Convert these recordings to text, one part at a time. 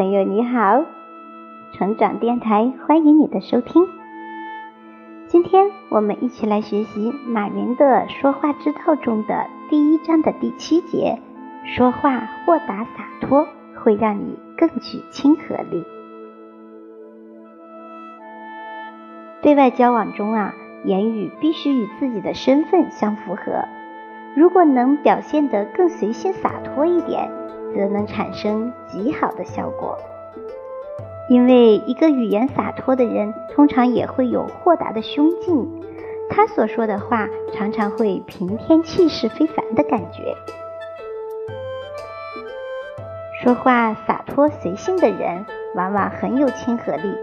朋友你好，成长电台欢迎你的收听。今天我们一起来学习马云的说话之道中的第一章的第七节：说话豁达洒脱，会让你更具亲和力。对外交往中啊，言语必须与自己的身份相符合。如果能表现得更随性洒脱一点，则能产生极好的效果。因为一个语言洒脱的人，通常也会有豁达的胸襟，他所说的话常常会平添气势非凡的感觉。说话洒脱随性的人，往往很有亲和力。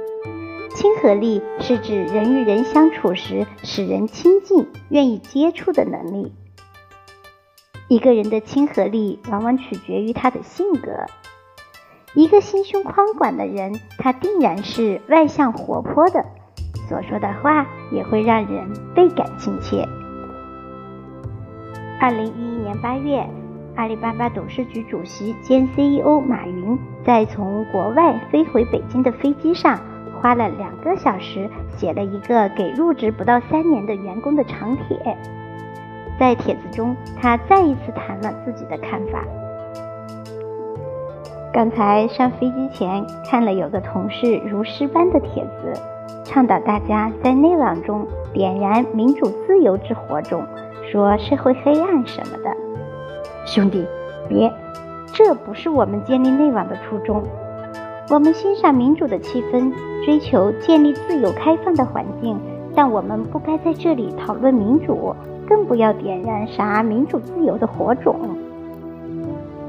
亲和力是指人与人相处时，使人亲近、愿意接触的能力。一个人的亲和力往往取决于他的性格。一个心胸宽广的人，他定然是外向活泼的，所说的话也会让人倍感亲切。二零一一年八月，阿里巴巴董事局主席兼 CEO 马云在从国外飞回北京的飞机上，花了两个小时写了一个给入职不到三年的员工的长帖。在帖子中，他再一次谈了自己的看法。刚才上飞机前看了有个同事如诗般的帖子，倡导大家在内网中点燃民主自由之火种，说社会黑暗什么的。兄弟，别，这不是我们建立内网的初衷。我们欣赏民主的气氛，追求建立自由开放的环境，但我们不该在这里讨论民主。更不要点燃啥民主自由的火种。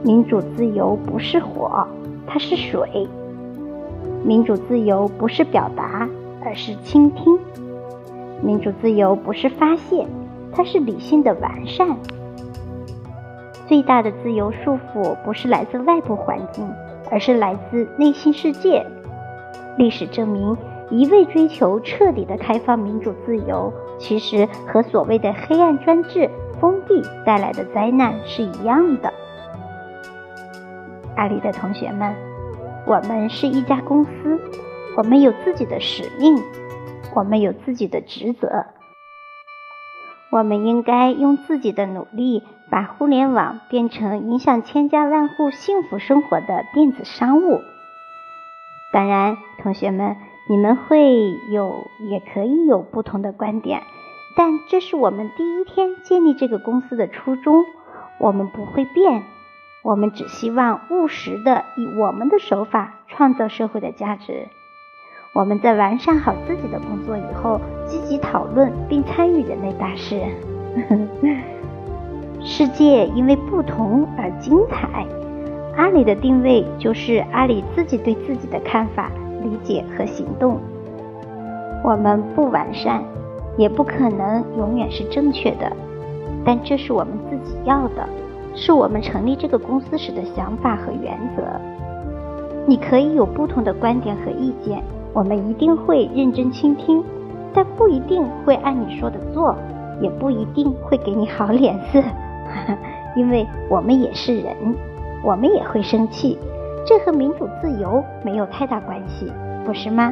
民主自由不是火，它是水。民主自由不是表达，而是倾听。民主自由不是发泄，它是理性的完善。最大的自由束缚不是来自外部环境，而是来自内心世界。历史证明。一味追求彻底的开放、民主、自由，其实和所谓的黑暗专制、封闭带来的灾难是一样的。阿里的同学们，我们是一家公司，我们有自己的使命，我们有自己的职责，我们应该用自己的努力，把互联网变成影响千家万户幸福生活的电子商务。当然，同学们。你们会有，也可以有不同的观点，但这是我们第一天建立这个公司的初衷。我们不会变，我们只希望务实的以我们的手法创造社会的价值。我们在完善好自己的工作以后，积极讨论并参与人类大事。世界因为不同而精彩。阿里的定位就是阿里自己对自己的看法。理解和行动，我们不完善，也不可能永远是正确的，但这是我们自己要的，是我们成立这个公司时的想法和原则。你可以有不同的观点和意见，我们一定会认真倾听，但不一定会按你说的做，也不一定会给你好脸色，因为我们也是人，我们也会生气。这和民主自由没有太大关系，不是吗？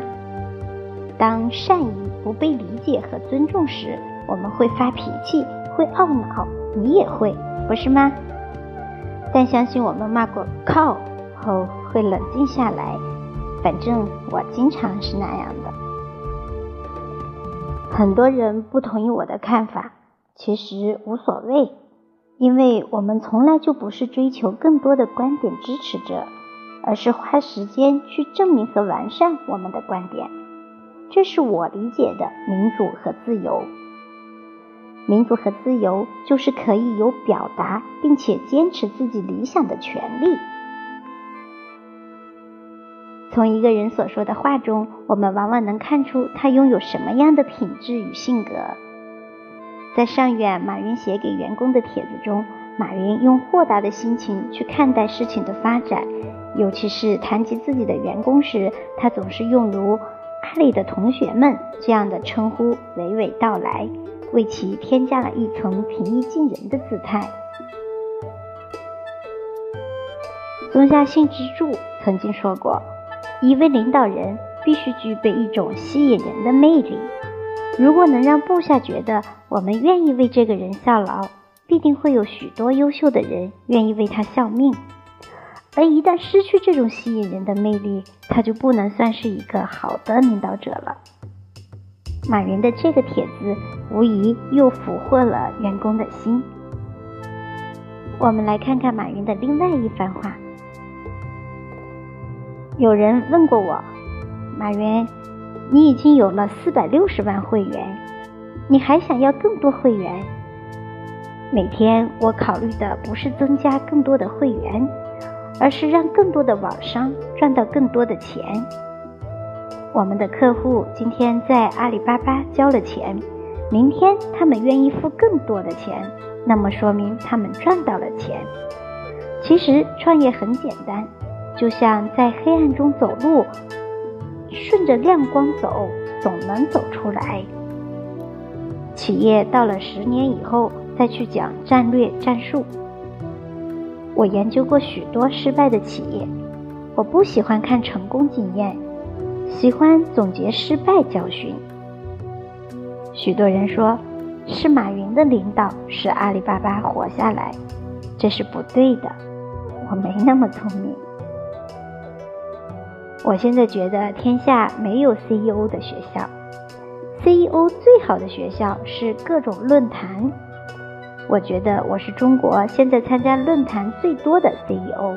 当善意不被理解和尊重时，我们会发脾气，会懊恼，你也会，不是吗？但相信我们骂过靠后会冷静下来，反正我经常是那样的。很多人不同意我的看法，其实无所谓，因为我们从来就不是追求更多的观点支持者。而是花时间去证明和完善我们的观点，这是我理解的民主和自由。民主和自由就是可以有表达并且坚持自己理想的权利。从一个人所说的话中，我们往往能看出他拥有什么样的品质与性格。在上月马云写给员工的帖子中，马云用豁达的心情去看待事情的发展。尤其是谈及自己的员工时，他总是用如“阿里的同学们”这样的称呼娓娓道来，为其添加了一层平易近人的姿态。松下幸之助曾经说过，一位领导人必须具备一种吸引人的魅力。如果能让部下觉得我们愿意为这个人效劳，必定会有许多优秀的人愿意为他效命。而一旦失去这种吸引人的魅力，他就不能算是一个好的领导者了。马云的这个帖子无疑又俘获了员工的心。我们来看看马云的另外一番话。有人问过我，马云，你已经有了四百六十万会员，你还想要更多会员？每天我考虑的不是增加更多的会员。而是让更多的网商赚到更多的钱。我们的客户今天在阿里巴巴交了钱，明天他们愿意付更多的钱，那么说明他们赚到了钱。其实创业很简单，就像在黑暗中走路，顺着亮光走，总能走出来。企业到了十年以后再去讲战略战术。我研究过许多失败的企业，我不喜欢看成功经验，喜欢总结失败教训。许多人说，是马云的领导使阿里巴巴活下来，这是不对的。我没那么聪明。我现在觉得天下没有 CEO 的学校，CEO 最好的学校是各种论坛。我觉得我是中国现在参加论坛最多的 CEO。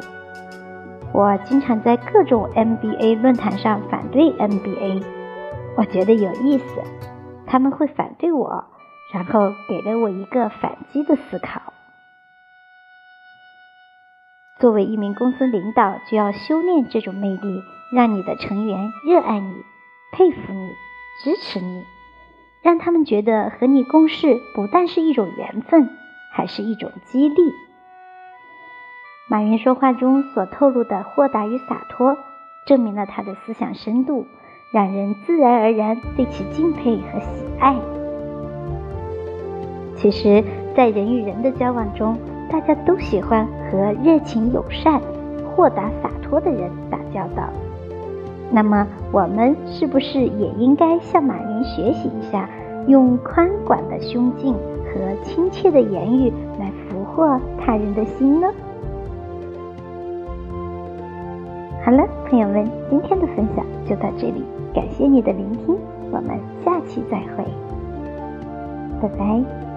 我经常在各种 MBA 论坛上反对 MBA，我觉得有意思。他们会反对我，然后给了我一个反击的思考。作为一名公司领导，就要修炼这种魅力，让你的成员热爱你、佩服你、支持你。让他们觉得和你共事不但是一种缘分，还是一种激励。马云说话中所透露的豁达与洒脱，证明了他的思想深度，让人自然而然对其敬佩和喜爱。其实，在人与人的交往中，大家都喜欢和热情友善、豁达洒脱的人打交道。那么，我们是不是也应该向马云学习一下，用宽广的胸襟和亲切的言语来俘获他人的心呢？好了，朋友们，今天的分享就到这里，感谢你的聆听，我们下期再会，拜拜。